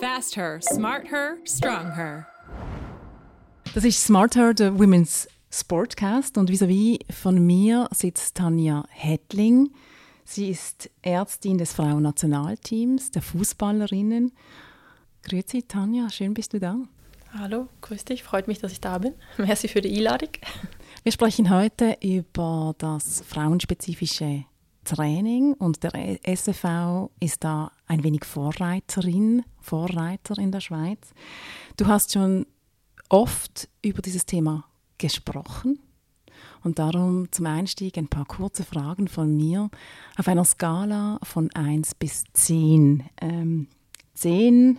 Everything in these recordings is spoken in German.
Fast Her, Smart Her, Strong Her. Das ist Smart Her, der Women's Sportcast. Und vis-à-vis von mir sitzt Tanja Hettling. Sie ist Ärztin des Frauennationalteams, der Fußballerinnen. Grüezi, Tanja, schön bist du da. Hallo, grüß dich, freut mich, dass ich da bin. Merci für die Einladung. Wir sprechen heute über das frauenspezifische Training und der SFV ist da ein wenig Vorreiterin, Vorreiter in der Schweiz. Du hast schon oft über dieses Thema gesprochen und darum zum Einstieg ein paar kurze Fragen von mir auf einer Skala von 1 bis 10. Ähm, 10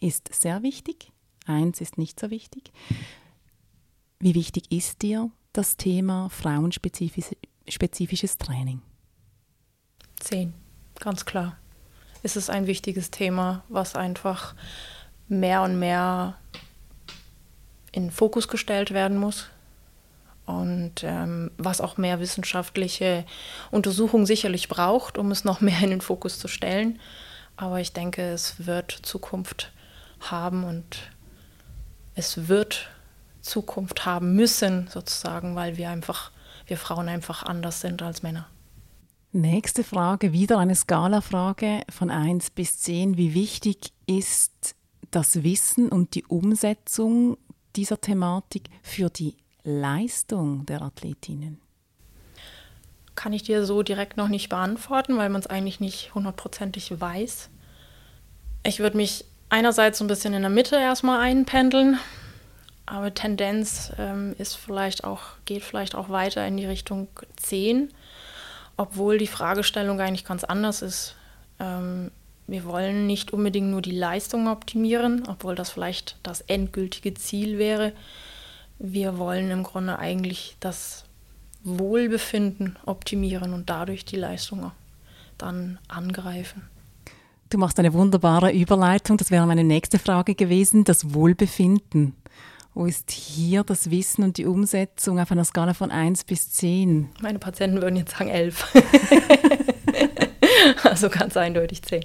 ist sehr wichtig, 1 ist nicht so wichtig. Wie wichtig ist dir das Thema frauenspezifisches Training? Zehn, ganz klar. Es ist ein wichtiges Thema, was einfach mehr und mehr in den Fokus gestellt werden muss und ähm, was auch mehr wissenschaftliche Untersuchung sicherlich braucht, um es noch mehr in den Fokus zu stellen. Aber ich denke, es wird Zukunft haben und es wird Zukunft haben müssen, sozusagen, weil wir einfach, wir Frauen einfach anders sind als Männer. Nächste Frage, wieder eine Skala-Frage von 1 bis 10. Wie wichtig ist das Wissen und die Umsetzung dieser Thematik für die Leistung der Athletinnen? Kann ich dir so direkt noch nicht beantworten, weil man es eigentlich nicht hundertprozentig weiß. Ich würde mich einerseits so ein bisschen in der Mitte erstmal einpendeln, aber Tendenz ähm, ist vielleicht auch, geht vielleicht auch weiter in die Richtung 10 obwohl die Fragestellung eigentlich ganz anders ist. Ähm, wir wollen nicht unbedingt nur die Leistung optimieren, obwohl das vielleicht das endgültige Ziel wäre. Wir wollen im Grunde eigentlich das Wohlbefinden optimieren und dadurch die Leistung dann angreifen. Du machst eine wunderbare Überleitung. Das wäre meine nächste Frage gewesen, das Wohlbefinden. Wo ist hier das Wissen und die Umsetzung auf einer Skala von 1 bis 10? Meine Patienten würden jetzt sagen 11. also ganz eindeutig 10.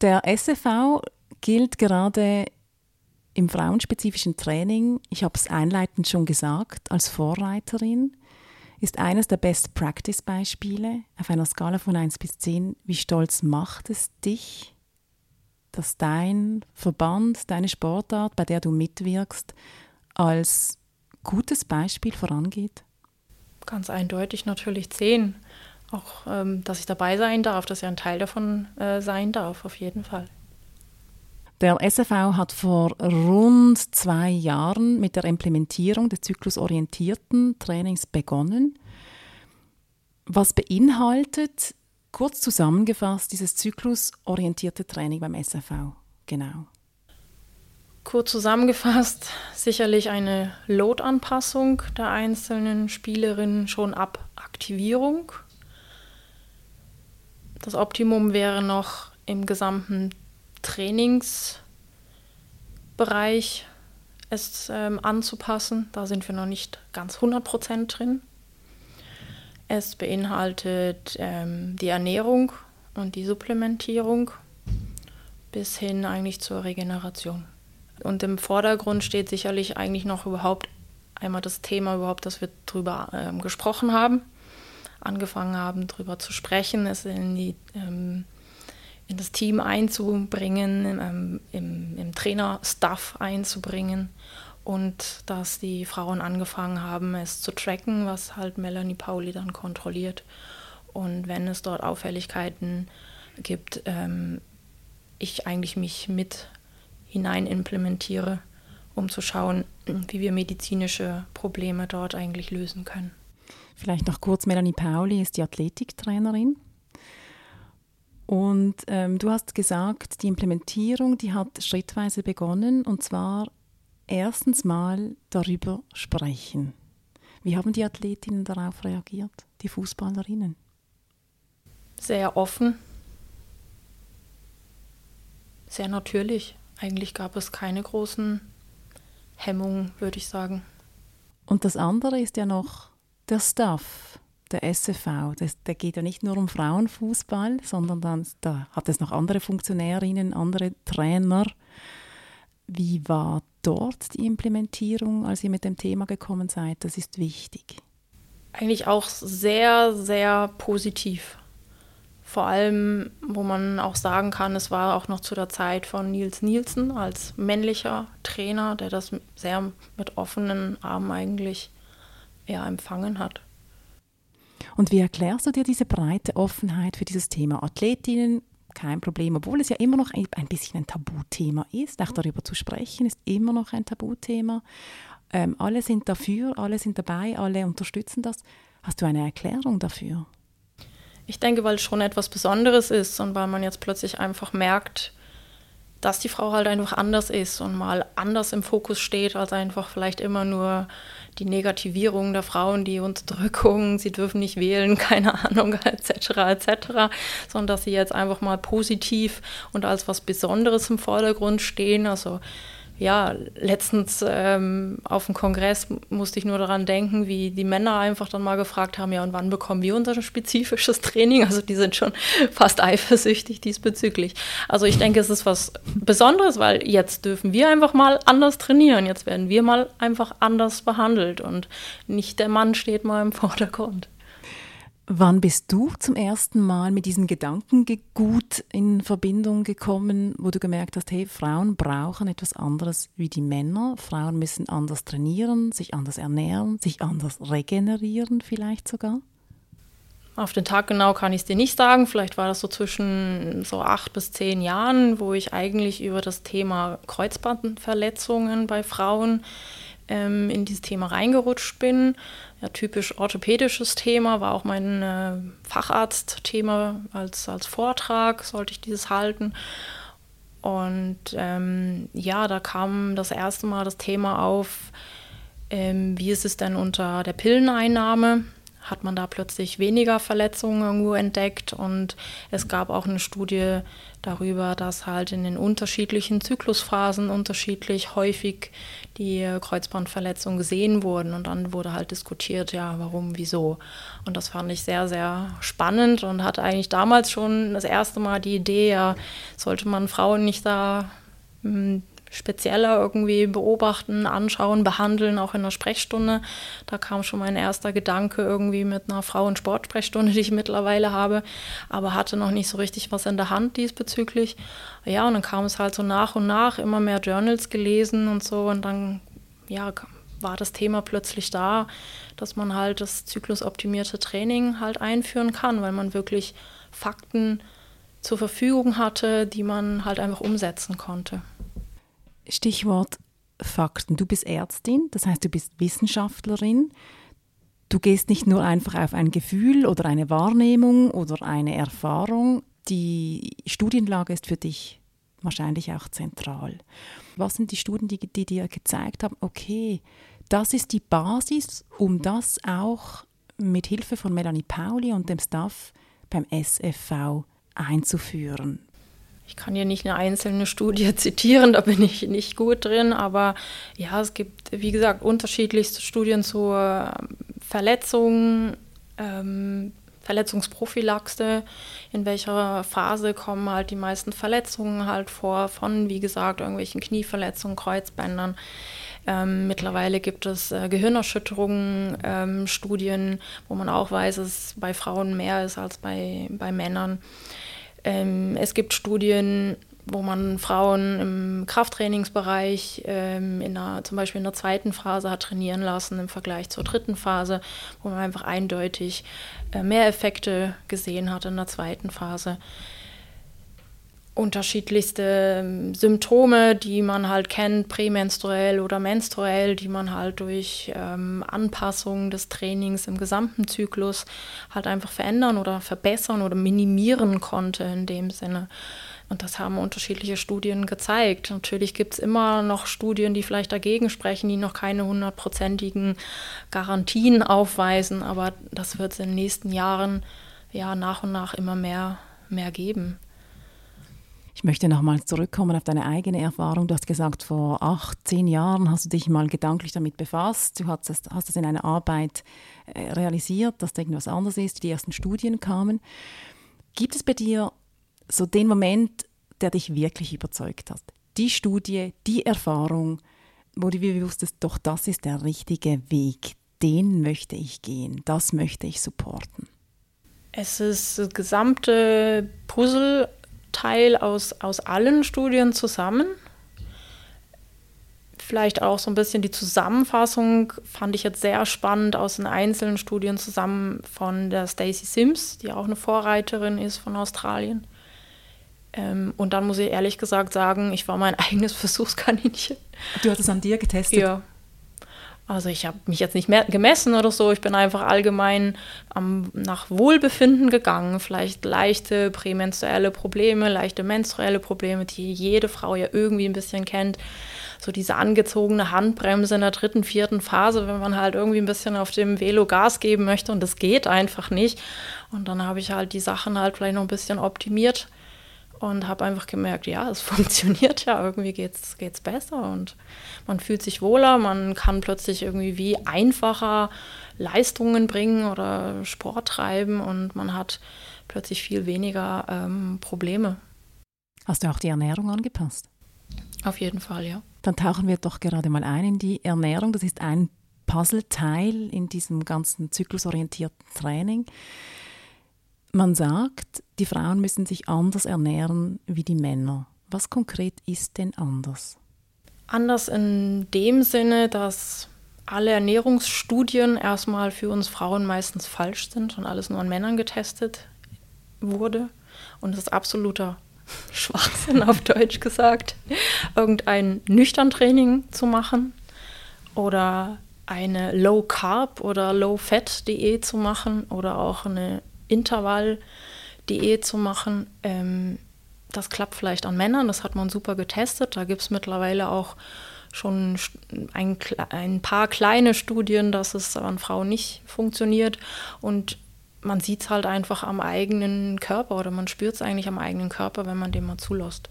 Der SFV gilt gerade im frauenspezifischen Training, ich habe es einleitend schon gesagt, als Vorreiterin, ist eines der Best-Practice-Beispiele auf einer Skala von 1 bis 10. Wie stolz macht es dich, dass dein Verband, deine Sportart, bei der du mitwirkst, als gutes Beispiel vorangeht? Ganz eindeutig natürlich zehn. Auch, ähm, dass ich dabei sein darf, dass ich ein Teil davon äh, sein darf, auf jeden Fall. Der SFV hat vor rund zwei Jahren mit der Implementierung des zyklusorientierten Trainings begonnen. Was beinhaltet Kurz zusammengefasst, dieses zyklusorientierte Training beim SFV, genau. Kurz zusammengefasst, sicherlich eine Load-Anpassung der einzelnen Spielerinnen schon ab Aktivierung. Das Optimum wäre noch im gesamten Trainingsbereich es ähm, anzupassen. Da sind wir noch nicht ganz 100% drin. Es beinhaltet ähm, die Ernährung und die Supplementierung bis hin eigentlich zur Regeneration. Und im Vordergrund steht sicherlich eigentlich noch überhaupt einmal das Thema überhaupt, dass wir darüber ähm, gesprochen haben, angefangen haben, darüber zu sprechen, es in, die, ähm, in das Team einzubringen, ähm, im, im Trainer-Staff einzubringen und dass die Frauen angefangen haben, es zu tracken, was halt Melanie Pauli dann kontrolliert. Und wenn es dort Auffälligkeiten gibt, ähm, ich eigentlich mich mit hinein implementiere, um zu schauen, wie wir medizinische Probleme dort eigentlich lösen können. Vielleicht noch kurz, Melanie Pauli ist die Athletiktrainerin. Und ähm, du hast gesagt, die Implementierung, die hat schrittweise begonnen und zwar erstens mal darüber sprechen. Wie haben die Athletinnen darauf reagiert, die Fußballerinnen? Sehr offen, sehr natürlich. Eigentlich gab es keine großen Hemmungen, würde ich sagen. Und das andere ist ja noch der Staff, der SFV, das, der geht ja nicht nur um Frauenfußball, sondern dann, da hat es noch andere Funktionärinnen, andere Trainer. Wie war dort die Implementierung, als ihr mit dem Thema gekommen seid? Das ist wichtig. Eigentlich auch sehr, sehr positiv. Vor allem, wo man auch sagen kann, es war auch noch zu der Zeit von Nils Nielsen als männlicher Trainer, der das sehr mit offenen Armen eigentlich ja, empfangen hat. Und wie erklärst du dir diese breite Offenheit für dieses Thema Athletinnen? Kein Problem, obwohl es ja immer noch ein, bisschen ein Tabuthema ist. Auch darüber zu sprechen ist immer noch ein Tabuthema. Ähm, alle sind dafür, alle sind dabei, alle unterstützen das. Hast du eine Erklärung dafür? Ich denke, weil es schon etwas Besonderes ist und weil man jetzt plötzlich einfach merkt, dass die Frau halt einfach anders ist und mal anders im Fokus steht, als einfach vielleicht immer nur die Negativierung der Frauen, die Unterdrückung, sie dürfen nicht wählen, keine Ahnung, etc., etc., sondern dass sie jetzt einfach mal positiv und als was Besonderes im Vordergrund stehen. Also ja, letztens ähm, auf dem Kongress musste ich nur daran denken, wie die Männer einfach dann mal gefragt haben, ja, und wann bekommen wir unser spezifisches Training? Also die sind schon fast eifersüchtig diesbezüglich. Also ich denke, es ist was Besonderes, weil jetzt dürfen wir einfach mal anders trainieren. Jetzt werden wir mal einfach anders behandelt und nicht der Mann steht mal im Vordergrund. Wann bist du zum ersten Mal mit diesem Gedankengut in Verbindung gekommen, wo du gemerkt hast, hey, Frauen brauchen etwas anderes wie die Männer. Frauen müssen anders trainieren, sich anders ernähren, sich anders regenerieren vielleicht sogar? Auf den Tag genau kann ich es dir nicht sagen. Vielleicht war das so zwischen so acht bis zehn Jahren, wo ich eigentlich über das Thema Kreuzbandverletzungen bei Frauen ähm, in dieses Thema reingerutscht bin ja, typisch orthopädisches Thema, war auch mein äh, Facharztthema als, als Vortrag, sollte ich dieses halten. Und ähm, ja, da kam das erste Mal das Thema auf, ähm, wie ist es denn unter der Pilleneinnahme? Hat man da plötzlich weniger Verletzungen irgendwo entdeckt. Und es gab auch eine Studie darüber, dass halt in den unterschiedlichen Zyklusphasen unterschiedlich häufig die Kreuzbandverletzungen gesehen wurden. Und dann wurde halt diskutiert, ja, warum, wieso. Und das fand ich sehr, sehr spannend und hatte eigentlich damals schon das erste Mal die Idee, ja, sollte man Frauen nicht da hm, spezieller irgendwie beobachten, anschauen, behandeln, auch in der Sprechstunde. Da kam schon mein erster Gedanke irgendwie mit einer Frauen-Sportsprechstunde, die ich mittlerweile habe, aber hatte noch nicht so richtig was in der Hand diesbezüglich. Ja, und dann kam es halt so nach und nach, immer mehr Journals gelesen und so und dann, ja, war das Thema plötzlich da, dass man halt das zyklusoptimierte Training halt einführen kann, weil man wirklich Fakten zur Verfügung hatte, die man halt einfach umsetzen konnte. Stichwort Fakten. Du bist Ärztin, das heißt, du bist Wissenschaftlerin. Du gehst nicht nur einfach auf ein Gefühl oder eine Wahrnehmung oder eine Erfahrung. Die Studienlage ist für dich wahrscheinlich auch zentral. Was sind die Studien, die, die dir gezeigt haben, okay, das ist die Basis, um das auch mit Hilfe von Melanie Pauli und dem Staff beim SFV einzuführen? Ich kann hier nicht eine einzelne Studie zitieren, da bin ich nicht gut drin, aber ja, es gibt, wie gesagt, unterschiedlichste Studien zur Verletzung, ähm, Verletzungsprophylaxe, in welcher Phase kommen halt die meisten Verletzungen halt vor, von, wie gesagt, irgendwelchen Knieverletzungen, Kreuzbändern. Ähm, mittlerweile gibt es äh, Gehirnerschütterungen, ähm, Studien, wo man auch weiß, dass es bei Frauen mehr ist als bei, bei Männern. Ähm, es gibt Studien, wo man Frauen im Krafttrainingsbereich ähm, in der, zum Beispiel in der zweiten Phase hat trainieren lassen im Vergleich zur dritten Phase, wo man einfach eindeutig äh, mehr Effekte gesehen hat in der zweiten Phase unterschiedlichste ähm, Symptome, die man halt kennt, prämenstruell oder menstruell, die man halt durch ähm, Anpassung des Trainings im gesamten Zyklus halt einfach verändern oder verbessern oder minimieren konnte in dem Sinne. Und das haben unterschiedliche Studien gezeigt. Natürlich gibt es immer noch Studien, die vielleicht dagegen sprechen, die noch keine hundertprozentigen Garantien aufweisen, aber das wird es in den nächsten Jahren ja nach und nach immer mehr, mehr geben. Ich möchte nochmal zurückkommen auf deine eigene Erfahrung. Du hast gesagt, vor acht, zehn Jahren hast du dich mal gedanklich damit befasst. Du hast es, hast es in einer Arbeit äh, realisiert, dass da irgendwas anderes ist. Die ersten Studien kamen. Gibt es bei dir so den Moment, der dich wirklich überzeugt hat? Die Studie, die Erfahrung, wo du wusstest, doch das ist der richtige Weg. Den möchte ich gehen. Das möchte ich supporten. Es ist das gesamte Puzzleteil aus, aus allen Studien zusammen. Vielleicht auch so ein bisschen die Zusammenfassung fand ich jetzt sehr spannend aus den einzelnen Studien zusammen von der Stacey Sims, die auch eine Vorreiterin ist von Australien. Ähm, und dann muss ich ehrlich gesagt sagen, ich war mein eigenes Versuchskaninchen. Du hast es an dir getestet? Ja. Also ich habe mich jetzt nicht mehr gemessen oder so, ich bin einfach allgemein am, nach Wohlbefinden gegangen. Vielleicht leichte prämenstruelle Probleme, leichte menstruelle Probleme, die jede Frau ja irgendwie ein bisschen kennt. So diese angezogene Handbremse in der dritten, vierten Phase, wenn man halt irgendwie ein bisschen auf dem Velo Gas geben möchte und das geht einfach nicht. Und dann habe ich halt die Sachen halt vielleicht noch ein bisschen optimiert und habe einfach gemerkt, ja, es funktioniert ja, irgendwie geht es besser und man fühlt sich wohler, man kann plötzlich irgendwie wie einfacher Leistungen bringen oder Sport treiben und man hat plötzlich viel weniger ähm, Probleme. Hast du auch die Ernährung angepasst? Auf jeden Fall, ja. Dann tauchen wir doch gerade mal ein in die Ernährung. Das ist ein Puzzleteil in diesem ganzen zyklusorientierten Training. Man sagt, die Frauen müssen sich anders ernähren wie die Männer. Was konkret ist denn anders? Anders in dem Sinne, dass alle Ernährungsstudien erstmal für uns Frauen meistens falsch sind und alles nur an Männern getestet wurde. Und es ist absoluter Schwachsinn auf Deutsch gesagt, irgendein Nüchtern-Training zu machen oder eine Low-Carb- oder Low-Fat-Diät zu machen oder auch eine Intervall-Diät zu machen. Ähm, das klappt vielleicht an Männern, das hat man super getestet. Da gibt es mittlerweile auch schon ein, ein, paar kleine Studien, dass es an Frauen nicht funktioniert. Und man sieht es halt einfach am eigenen Körper oder man spürt es eigentlich am eigenen Körper, wenn man dem mal zulässt.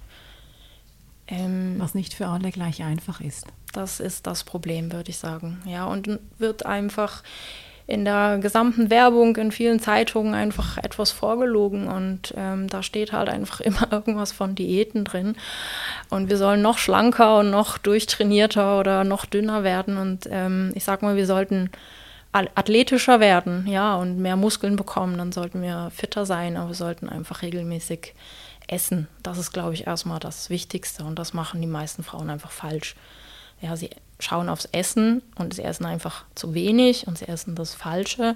Ähm, Was nicht für alle gleich einfach ist. Das ist das Problem, würde ich sagen. Ja, und wird einfach in der gesamten Werbung, in vielen Zeitungen einfach etwas vorgelogen und ähm, da steht halt einfach immer irgendwas von Diäten drin und wir sollen noch schlanker und noch durchtrainierter oder noch dünner werden und ähm, ich sag mal, wir sollten athletischer werden, ja, und mehr Muskeln bekommen, dann sollten wir fitter sein, aber wir sollten einfach regelmäßig essen. Das ist, glaube ich, erstmal das Wichtigste und das machen die meisten Frauen einfach falsch. Ja, sie schauen aufs Essen und sie essen einfach zu wenig und sie essen das Falsche.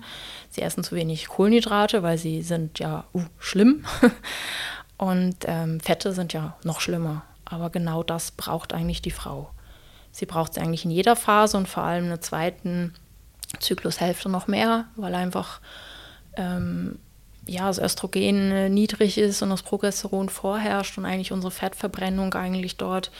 Sie essen zu wenig Kohlenhydrate, weil sie sind ja uh, schlimm. und ähm, Fette sind ja noch schlimmer. Aber genau das braucht eigentlich die Frau. Sie braucht es eigentlich in jeder Phase und vor allem in der zweiten Zyklushälfte noch mehr, weil einfach ähm, ja, das Östrogen äh, niedrig ist und das Progesteron vorherrscht und eigentlich unsere Fettverbrennung eigentlich dort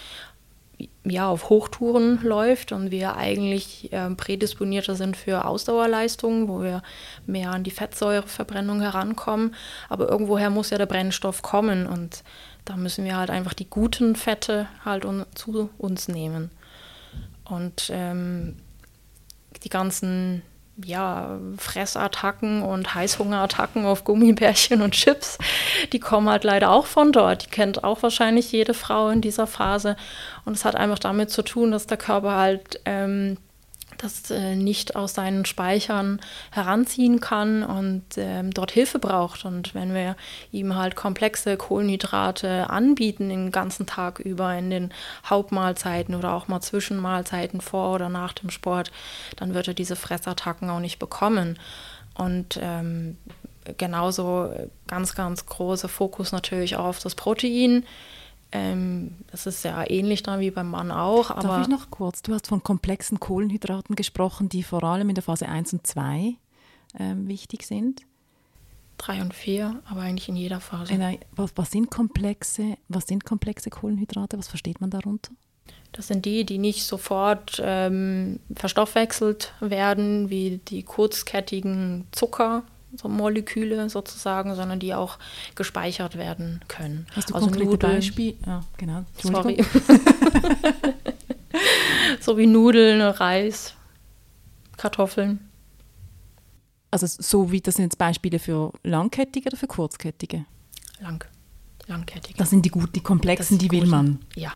ja, auf Hochtouren läuft und wir eigentlich äh, prädisponierter sind für Ausdauerleistungen, wo wir mehr an die Fettsäureverbrennung herankommen. Aber irgendwoher muss ja der Brennstoff kommen und da müssen wir halt einfach die guten Fette halt un zu uns nehmen. Und ähm, die ganzen ja, Fressattacken und Heißhungerattacken auf Gummibärchen und Chips, die kommen halt leider auch von dort. Die kennt auch wahrscheinlich jede Frau in dieser Phase. Und es hat einfach damit zu tun, dass der Körper halt ähm, das äh, nicht aus seinen Speichern heranziehen kann und ähm, dort Hilfe braucht. Und wenn wir ihm halt komplexe Kohlenhydrate anbieten den ganzen Tag über in den Hauptmahlzeiten oder auch mal Zwischenmahlzeiten vor oder nach dem Sport, dann wird er diese Fressattacken auch nicht bekommen. Und ähm, genauso ganz, ganz großer Fokus natürlich auf das Protein ähm, das ist ja ähnlich dann wie beim Mann auch. Aber Darf ich noch kurz? Du hast von komplexen Kohlenhydraten gesprochen, die vor allem in der Phase 1 und 2 ähm, wichtig sind. 3 und 4, aber eigentlich in jeder Phase. In, was, was, sind komplexe, was sind komplexe Kohlenhydrate? Was versteht man darunter? Das sind die, die nicht sofort ähm, verstoffwechselt werden, wie die kurzkettigen Zucker, so Moleküle sozusagen, sondern die auch gespeichert werden können. Hast du also konkrete Nudeln, Beispiele? Ja, genau. Sorry. So wie Nudeln, Reis, Kartoffeln. Also so wie das sind jetzt Beispiele für langkettige oder für kurzkettige? Lang, langkettig. Das sind die guten, die komplexen, die ist will gut. man. Ja.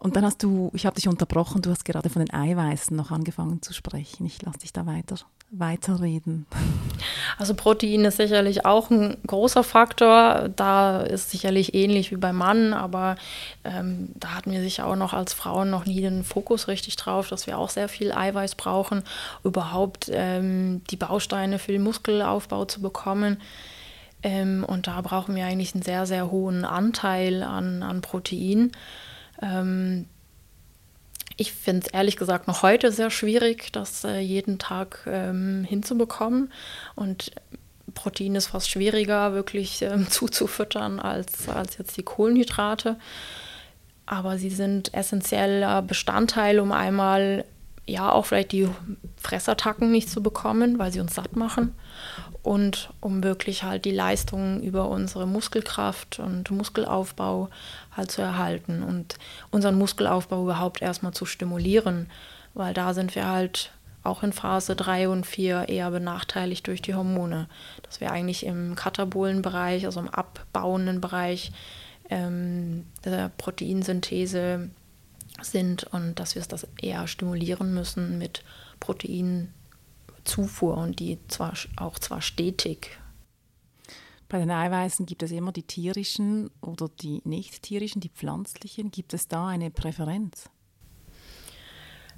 Und dann hast du, ich habe dich unterbrochen, du hast gerade von den Eiweißen noch angefangen zu sprechen. Ich lasse dich da weiter, weiterreden. Also Protein ist sicherlich auch ein großer Faktor. Da ist sicherlich ähnlich wie beim Mann, aber ähm, da hatten wir sicher auch noch als Frauen noch nie den Fokus richtig drauf, dass wir auch sehr viel Eiweiß brauchen, überhaupt ähm, die Bausteine für den Muskelaufbau zu bekommen. Ähm, und da brauchen wir eigentlich einen sehr, sehr hohen Anteil an, an Protein. Ähm, ich finde es ehrlich gesagt noch heute sehr schwierig, das äh, jeden Tag ähm, hinzubekommen. Und Protein ist fast schwieriger wirklich ähm, zuzufüttern als, als jetzt die Kohlenhydrate. Aber sie sind essentieller Bestandteil, um einmal ja auch vielleicht die Fressattacken nicht zu bekommen, weil sie uns satt machen. Und um wirklich halt die Leistungen über unsere Muskelkraft und Muskelaufbau halt zu erhalten und unseren Muskelaufbau überhaupt erstmal zu stimulieren, weil da sind wir halt auch in Phase 3 und 4 eher benachteiligt durch die Hormone. Dass wir eigentlich im katabolen Bereich, also im abbauenden Bereich ähm, der Proteinsynthese sind und dass wir es das eher stimulieren müssen mit Proteinzufuhr und die zwar auch zwar stetig. Bei den Eiweißen gibt es immer die tierischen oder die nicht tierischen, die pflanzlichen. Gibt es da eine Präferenz?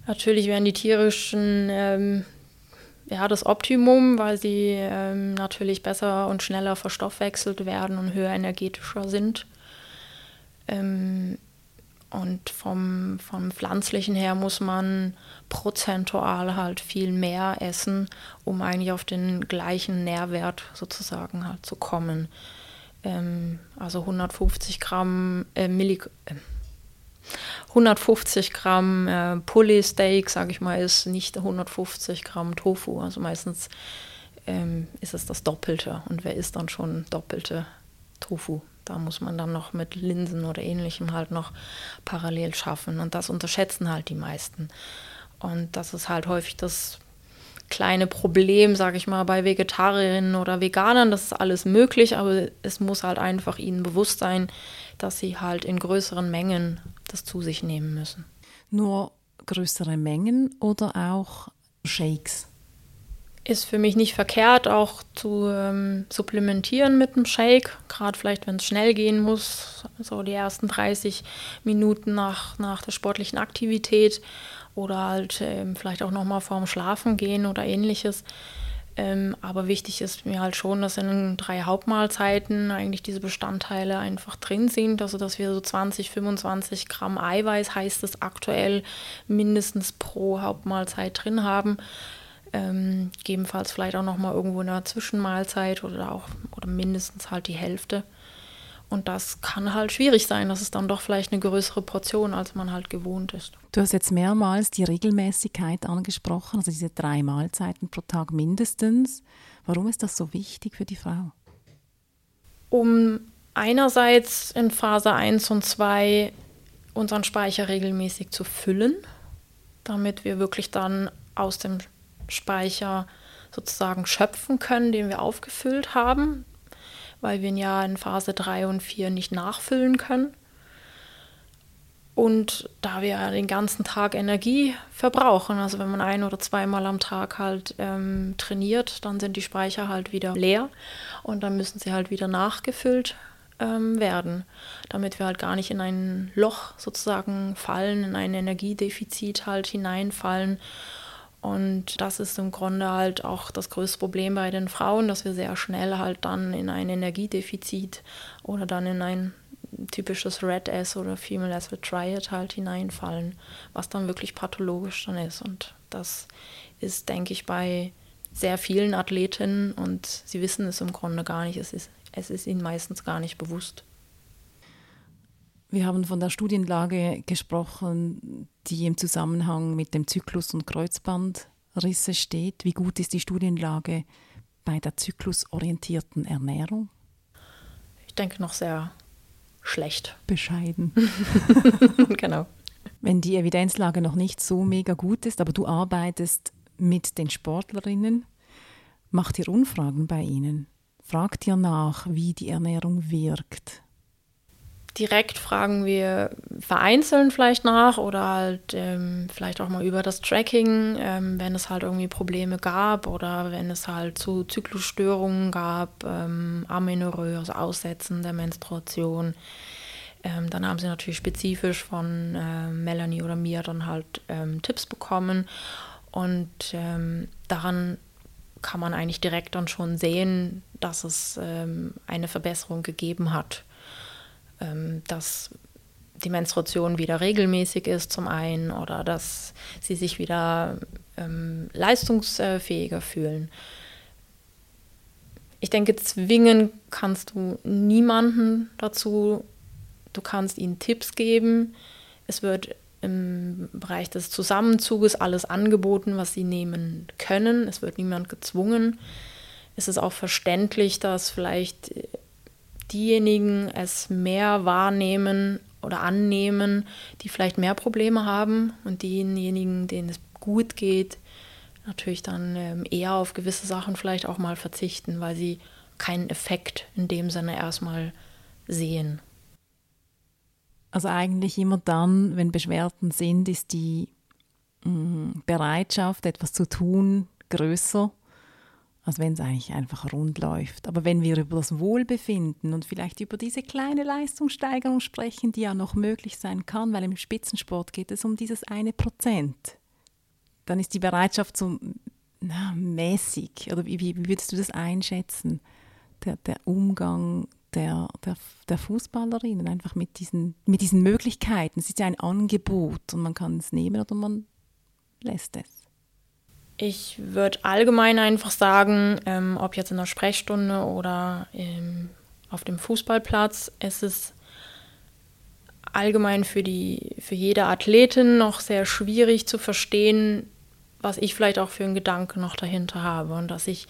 Natürlich wären die tierischen ähm, ja, das Optimum, weil sie ähm, natürlich besser und schneller verstoffwechselt werden und höher energetischer sind. Ähm, und vom, vom Pflanzlichen her muss man prozentual halt viel mehr essen, um eigentlich auf den gleichen Nährwert sozusagen halt zu kommen. Ähm, also 150 Gramm äh, Milli äh, 150 Gramm äh, Pulley-Steak, sage ich mal, ist nicht 150 Gramm Tofu. Also meistens ähm, ist es das Doppelte. Und wer isst dann schon doppelte Tofu? Da muss man dann noch mit Linsen oder ähnlichem halt noch parallel schaffen. Und das unterschätzen halt die meisten. Und das ist halt häufig das kleine Problem, sage ich mal, bei Vegetarierinnen oder Veganern. Das ist alles möglich, aber es muss halt einfach ihnen bewusst sein, dass sie halt in größeren Mengen das zu sich nehmen müssen. Nur größere Mengen oder auch Shakes? Ist für mich nicht verkehrt, auch zu ähm, supplementieren mit einem Shake, gerade vielleicht, wenn es schnell gehen muss, so die ersten 30 Minuten nach, nach der sportlichen Aktivität oder halt ähm, vielleicht auch nochmal vorm Schlafen gehen oder ähnliches. Ähm, aber wichtig ist mir halt schon, dass in drei Hauptmahlzeiten eigentlich diese Bestandteile einfach drin sind. Also dass wir so 20, 25 Gramm Eiweiß heißt es aktuell mindestens pro Hauptmahlzeit drin haben. Ähm, gegebenenfalls vielleicht auch nochmal irgendwo in einer Zwischenmahlzeit oder auch oder mindestens halt die Hälfte. Und das kann halt schwierig sein. Das ist dann doch vielleicht eine größere Portion, als man halt gewohnt ist. Du hast jetzt mehrmals die Regelmäßigkeit angesprochen, also diese drei Mahlzeiten pro Tag mindestens. Warum ist das so wichtig für die Frau? Um einerseits in Phase 1 und 2 unseren Speicher regelmäßig zu füllen, damit wir wirklich dann aus dem Speicher sozusagen schöpfen können, den wir aufgefüllt haben, weil wir ihn ja in Phase 3 und 4 nicht nachfüllen können. Und da wir den ganzen Tag Energie verbrauchen, also wenn man ein oder zweimal am Tag halt ähm, trainiert, dann sind die Speicher halt wieder leer und dann müssen sie halt wieder nachgefüllt ähm, werden, damit wir halt gar nicht in ein Loch sozusagen fallen, in ein Energiedefizit halt hineinfallen. Und das ist im Grunde halt auch das größte Problem bei den Frauen, dass wir sehr schnell halt dann in ein Energiedefizit oder dann in ein typisches Red S oder Female with Triad halt hineinfallen, was dann wirklich pathologisch dann ist. Und das ist, denke ich, bei sehr vielen Athletinnen und sie wissen es im Grunde gar nicht. Es ist, es ist ihnen meistens gar nicht bewusst. Wir haben von der Studienlage gesprochen, die im Zusammenhang mit dem Zyklus- und Kreuzbandrisse steht. Wie gut ist die Studienlage bei der zyklusorientierten Ernährung? Ich denke noch sehr schlecht. Bescheiden. genau. Wenn die Evidenzlage noch nicht so mega gut ist, aber du arbeitest mit den Sportlerinnen, macht ihr Umfragen bei ihnen? Fragt ihr nach, wie die Ernährung wirkt? Direkt fragen wir vereinzelt vielleicht nach oder halt ähm, vielleicht auch mal über das Tracking, ähm, wenn es halt irgendwie Probleme gab oder wenn es halt zu Zyklusstörungen gab, ähm, Amenorrhoe, also Aussetzen der Menstruation. Ähm, dann haben sie natürlich spezifisch von äh, Melanie oder mir dann halt ähm, Tipps bekommen und ähm, daran kann man eigentlich direkt dann schon sehen, dass es eine Verbesserung gegeben hat ähm, dass die Menstruation wieder regelmäßig ist zum einen oder dass sie sich wieder ähm, leistungsfähiger fühlen. Ich denke, zwingen kannst du niemanden dazu. Du kannst ihnen Tipps geben. Es wird im Bereich des Zusammenzuges alles angeboten, was sie nehmen können. Es wird niemand gezwungen. Es ist auch verständlich, dass vielleicht diejenigen es mehr wahrnehmen oder annehmen, die vielleicht mehr Probleme haben und diejenigen, denen es gut geht, natürlich dann ähm, eher auf gewisse Sachen vielleicht auch mal verzichten, weil sie keinen Effekt in dem Sinne erstmal sehen. Also eigentlich immer dann, wenn Beschwerden sind, ist die mm, Bereitschaft, etwas zu tun, größer als wenn es eigentlich einfach rund läuft. Aber wenn wir über das Wohlbefinden und vielleicht über diese kleine Leistungssteigerung sprechen, die ja noch möglich sein kann, weil im Spitzensport geht es um dieses eine Prozent, dann ist die Bereitschaft so na, mäßig. Oder wie, wie, würdest du das einschätzen? Der, der Umgang der, der, der Fußballerinnen einfach mit diesen, mit diesen Möglichkeiten. Es ist ja ein Angebot und man kann es nehmen oder man lässt es. Ich würde allgemein einfach sagen, ähm, ob jetzt in der Sprechstunde oder ähm, auf dem Fußballplatz, es ist allgemein für, die, für jede Athletin noch sehr schwierig zu verstehen, was ich vielleicht auch für einen Gedanke noch dahinter habe und dass ich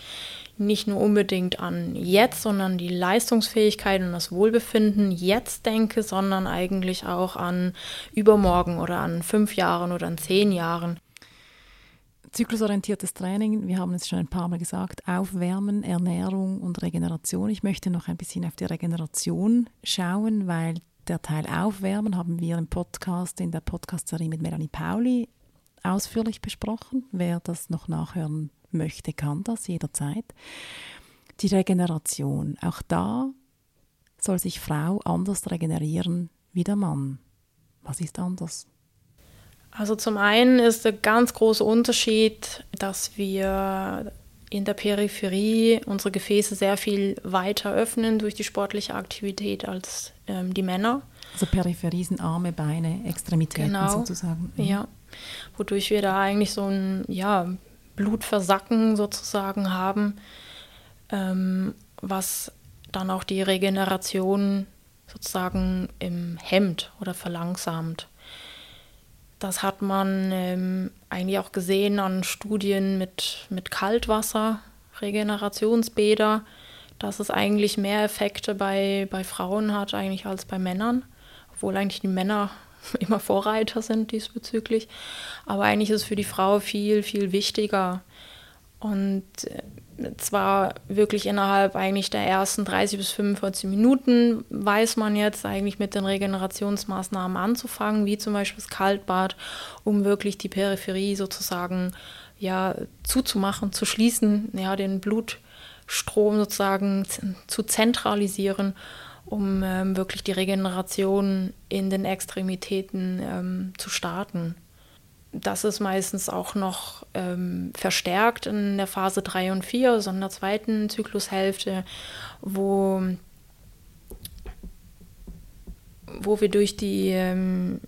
nicht nur unbedingt an jetzt, sondern die Leistungsfähigkeit und das Wohlbefinden jetzt denke, sondern eigentlich auch an übermorgen oder an fünf Jahren oder an zehn Jahren. Zyklusorientiertes Training, wir haben es schon ein paar Mal gesagt, Aufwärmen, Ernährung und Regeneration. Ich möchte noch ein bisschen auf die Regeneration schauen, weil der Teil Aufwärmen haben wir im Podcast, in der Podcast-Serie mit Melanie Pauli ausführlich besprochen. Wer das noch nachhören möchte, kann das jederzeit. Die Regeneration, auch da soll sich Frau anders regenerieren wie der Mann. Was ist anders? Also zum einen ist der ganz große Unterschied, dass wir in der Peripherie unsere Gefäße sehr viel weiter öffnen durch die sportliche Aktivität als ähm, die Männer. Also Peripherie sind Arme, Beine, Extremitäten genau. sozusagen. Mhm. Ja, wodurch wir da eigentlich so ein ja, Blutversacken sozusagen haben, ähm, was dann auch die Regeneration sozusagen im Hemd oder verlangsamt. Das hat man ähm, eigentlich auch gesehen an Studien mit, mit Kaltwasser, Regenerationsbäder, dass es eigentlich mehr Effekte bei, bei Frauen hat eigentlich als bei Männern, obwohl eigentlich die Männer immer Vorreiter sind diesbezüglich. Aber eigentlich ist es für die Frau viel, viel wichtiger. Und äh, zwar wirklich innerhalb eigentlich der ersten 30 bis 45 Minuten weiß man jetzt eigentlich mit den Regenerationsmaßnahmen anzufangen, wie zum Beispiel das Kaltbad, um wirklich die Peripherie sozusagen ja zuzumachen, zu schließen, ja den Blutstrom sozusagen zu zentralisieren, um ähm, wirklich die Regeneration in den Extremitäten ähm, zu starten das ist meistens auch noch ähm, verstärkt in der Phase 3 und 4, also in der zweiten Zyklushälfte, wo, wo wir durch die, ähm,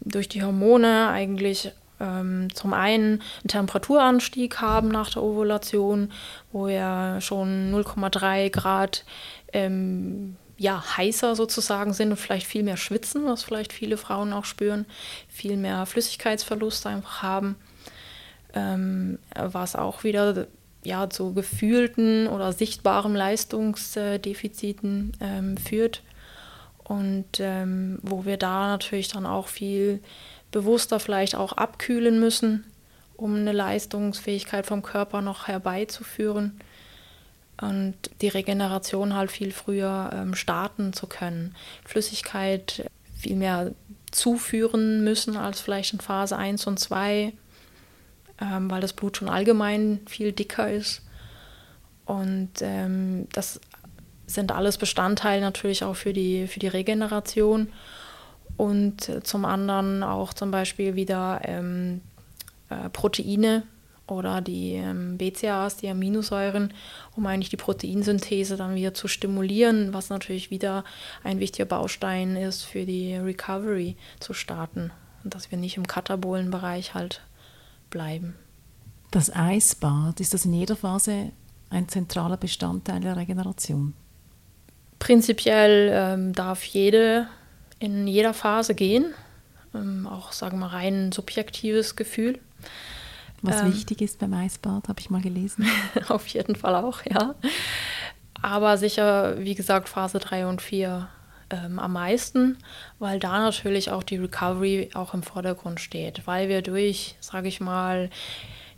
durch die Hormone eigentlich ähm, zum einen einen Temperaturanstieg haben nach der Ovulation, wo wir schon 0,3 Grad ähm, ja, heißer sozusagen sind und vielleicht viel mehr schwitzen, was vielleicht viele Frauen auch spüren, viel mehr Flüssigkeitsverlust einfach haben, ähm, was auch wieder ja, zu gefühlten oder sichtbaren Leistungsdefiziten ähm, führt. Und ähm, wo wir da natürlich dann auch viel bewusster vielleicht auch abkühlen müssen, um eine Leistungsfähigkeit vom Körper noch herbeizuführen und die Regeneration halt viel früher ähm, starten zu können. Flüssigkeit viel mehr zuführen müssen als vielleicht in Phase 1 und 2, ähm, weil das Blut schon allgemein viel dicker ist. Und ähm, das sind alles Bestandteile natürlich auch für die, für die Regeneration. Und zum anderen auch zum Beispiel wieder ähm, äh, Proteine oder die ähm, BCAAs, die Aminosäuren, um eigentlich die Proteinsynthese dann wieder zu stimulieren, was natürlich wieder ein wichtiger Baustein ist für die Recovery zu starten und dass wir nicht im katabolen Bereich halt bleiben. Das Eisbad, ist das in jeder Phase ein zentraler Bestandteil der Regeneration? Prinzipiell ähm, darf jede in jeder Phase gehen, ähm, auch sagen wir rein subjektives Gefühl. Was ähm, wichtig ist beim Eisbad, habe ich mal gelesen. auf jeden Fall auch, ja. Aber sicher, wie gesagt, Phase 3 und 4 ähm, am meisten, weil da natürlich auch die Recovery auch im Vordergrund steht, weil wir durch, sage ich mal,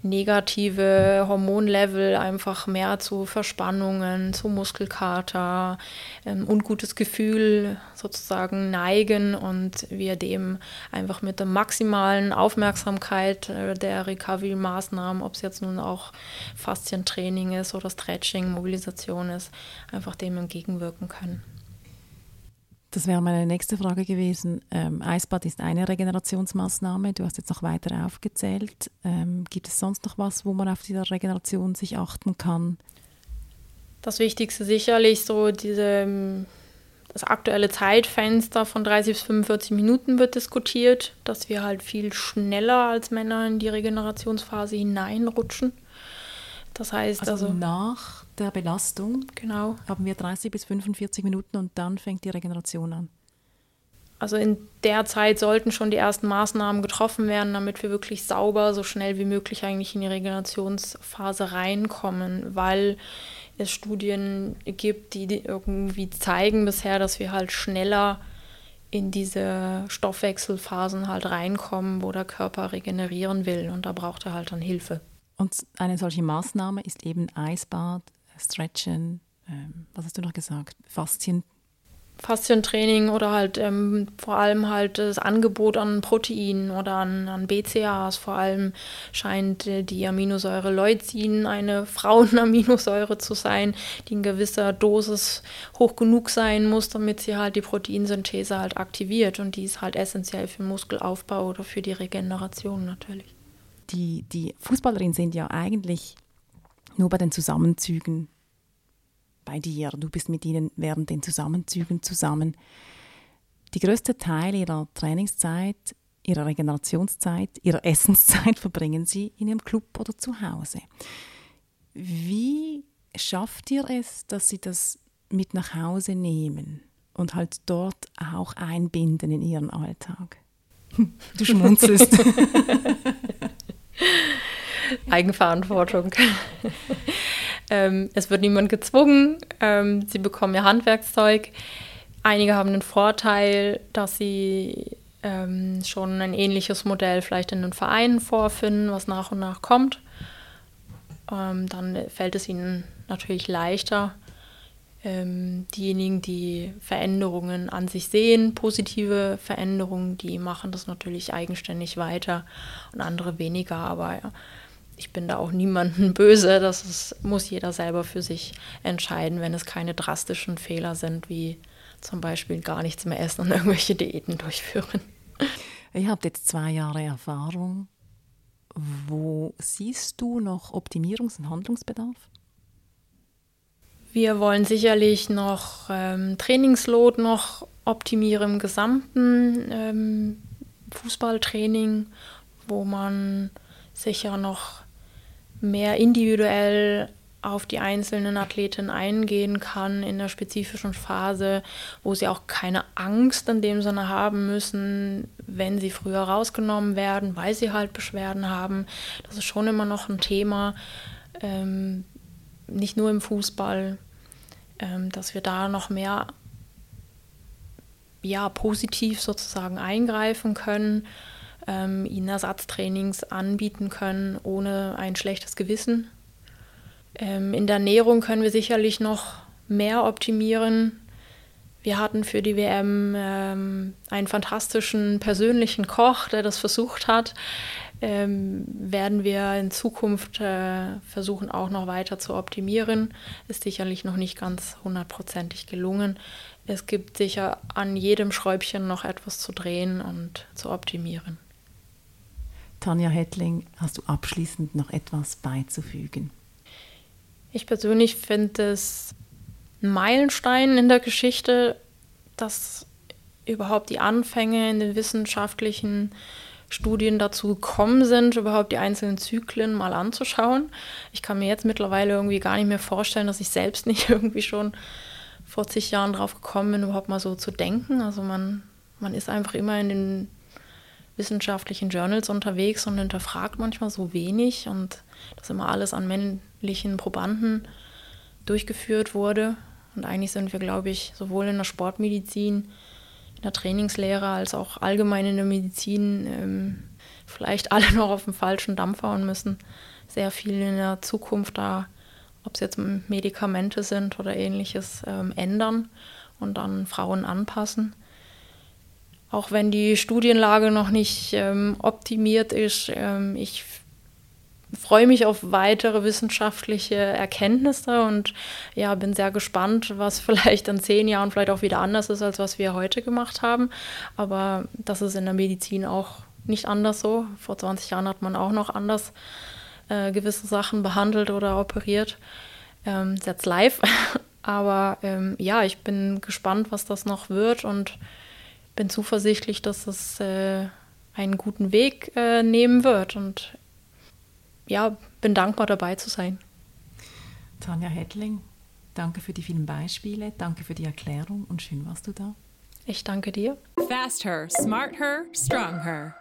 negative Hormonlevel einfach mehr zu Verspannungen, zu Muskelkater, ähm, ungutes Gefühl sozusagen neigen und wir dem einfach mit der maximalen Aufmerksamkeit äh, der Recovery-Maßnahmen, ob es jetzt nun auch Faszientraining ist oder Stretching, Mobilisation ist, einfach dem entgegenwirken können. Das wäre meine nächste Frage gewesen. Ähm, Eisbad ist eine Regenerationsmaßnahme. Du hast jetzt noch weiter aufgezählt. Ähm, gibt es sonst noch was, wo man auf diese Regeneration sich achten kann? Das Wichtigste sicherlich so diese ähm, das aktuelle Zeitfenster von 30 bis 45 Minuten wird diskutiert, dass wir halt viel schneller als Männer in die Regenerationsphase hineinrutschen. Das heißt also, also nach der Belastung genau. haben wir 30 bis 45 Minuten und dann fängt die Regeneration an. Also in der Zeit sollten schon die ersten Maßnahmen getroffen werden, damit wir wirklich sauber, so schnell wie möglich eigentlich in die Regenerationsphase reinkommen, weil es Studien gibt, die irgendwie zeigen bisher, dass wir halt schneller in diese Stoffwechselphasen halt reinkommen, wo der Körper regenerieren will und da braucht er halt dann Hilfe. Und eine solche Maßnahme ist eben Eisbad, Stretchen, ähm, was hast du noch gesagt? Faszien. Faszientraining oder halt ähm, vor allem halt das Angebot an Proteinen oder an, an BCAAs. Vor allem scheint äh, die Aminosäure Leucin eine Frauenaminosäure zu sein, die in gewisser Dosis hoch genug sein muss, damit sie halt die Proteinsynthese halt aktiviert. Und die ist halt essentiell für Muskelaufbau oder für die Regeneration natürlich. Die, die Fußballerinnen sind ja eigentlich nur bei den Zusammenzügen bei dir. Du bist mit ihnen während den Zusammenzügen zusammen. Die größte Teil ihrer Trainingszeit, ihrer Regenerationszeit, ihrer Essenszeit verbringen sie in ihrem Club oder zu Hause. Wie schafft ihr es, dass sie das mit nach Hause nehmen und halt dort auch einbinden in ihren Alltag? Du schmunzelst. Eigenverantwortung. ähm, es wird niemand gezwungen. Ähm, sie bekommen ihr Handwerkszeug. Einige haben den Vorteil, dass sie ähm, schon ein ähnliches Modell vielleicht in den Vereinen vorfinden, was nach und nach kommt. Ähm, dann fällt es ihnen natürlich leichter. Ähm, diejenigen, die Veränderungen an sich sehen, positive Veränderungen, die machen das natürlich eigenständig weiter und andere weniger. Aber ja, ich bin da auch niemandem böse. Das ist, muss jeder selber für sich entscheiden, wenn es keine drastischen Fehler sind, wie zum Beispiel gar nichts mehr essen und irgendwelche Diäten durchführen. Ihr habt jetzt zwei Jahre Erfahrung. Wo siehst du noch Optimierungs- und Handlungsbedarf? Wir wollen sicherlich noch ähm, Trainingsload noch optimieren im gesamten ähm, Fußballtraining, wo man sicher noch mehr individuell auf die einzelnen Athletinnen eingehen kann in der spezifischen Phase, wo sie auch keine Angst in dem Sinne haben müssen, wenn sie früher rausgenommen werden, weil sie halt Beschwerden haben. Das ist schon immer noch ein Thema, ähm, nicht nur im Fußball, ähm, dass wir da noch mehr ja, positiv sozusagen eingreifen können, ähm, ihnen Ersatztrainings anbieten können, ohne ein schlechtes Gewissen. Ähm, in der Ernährung können wir sicherlich noch mehr optimieren. Wir hatten für die WM ähm, einen fantastischen persönlichen Koch, der das versucht hat. Ähm, werden wir in Zukunft äh, versuchen, auch noch weiter zu optimieren. Ist sicherlich noch nicht ganz hundertprozentig gelungen. Es gibt sicher an jedem Schräubchen noch etwas zu drehen und zu optimieren. Tanja Hettling, hast du abschließend noch etwas beizufügen? Ich persönlich finde es ein Meilenstein in der Geschichte, dass überhaupt die Anfänge in den wissenschaftlichen Studien dazu gekommen sind, überhaupt die einzelnen Zyklen mal anzuschauen. Ich kann mir jetzt mittlerweile irgendwie gar nicht mehr vorstellen, dass ich selbst nicht irgendwie schon vor zig Jahren drauf gekommen bin, überhaupt mal so zu denken. Also man, man ist einfach immer in den wissenschaftlichen Journals unterwegs und hinterfragt manchmal so wenig und dass immer alles an männlichen Probanden durchgeführt wurde. Und eigentlich sind wir, glaube ich, sowohl in der Sportmedizin, in der Trainingslehre als auch allgemein in der Medizin ähm, vielleicht alle noch auf dem falschen Dampfer und müssen sehr viel in der Zukunft da, ob es jetzt Medikamente sind oder ähnliches, ähm, ändern und dann Frauen anpassen. Auch wenn die Studienlage noch nicht ähm, optimiert ist, ähm, ich freue mich auf weitere wissenschaftliche Erkenntnisse und ja, bin sehr gespannt, was vielleicht in zehn Jahren vielleicht auch wieder anders ist, als was wir heute gemacht haben. Aber das ist in der Medizin auch nicht anders so. Vor 20 Jahren hat man auch noch anders äh, gewisse Sachen behandelt oder operiert. Ähm, jetzt live. Aber ähm, ja, ich bin gespannt, was das noch wird und bin zuversichtlich, dass es äh, einen guten Weg äh, nehmen wird. Und ja, bin dankbar dabei zu sein. Tanja Hedling, danke für die vielen Beispiele, danke für die Erklärung und schön warst du da. Ich danke dir. Fast her, smart her, strong her.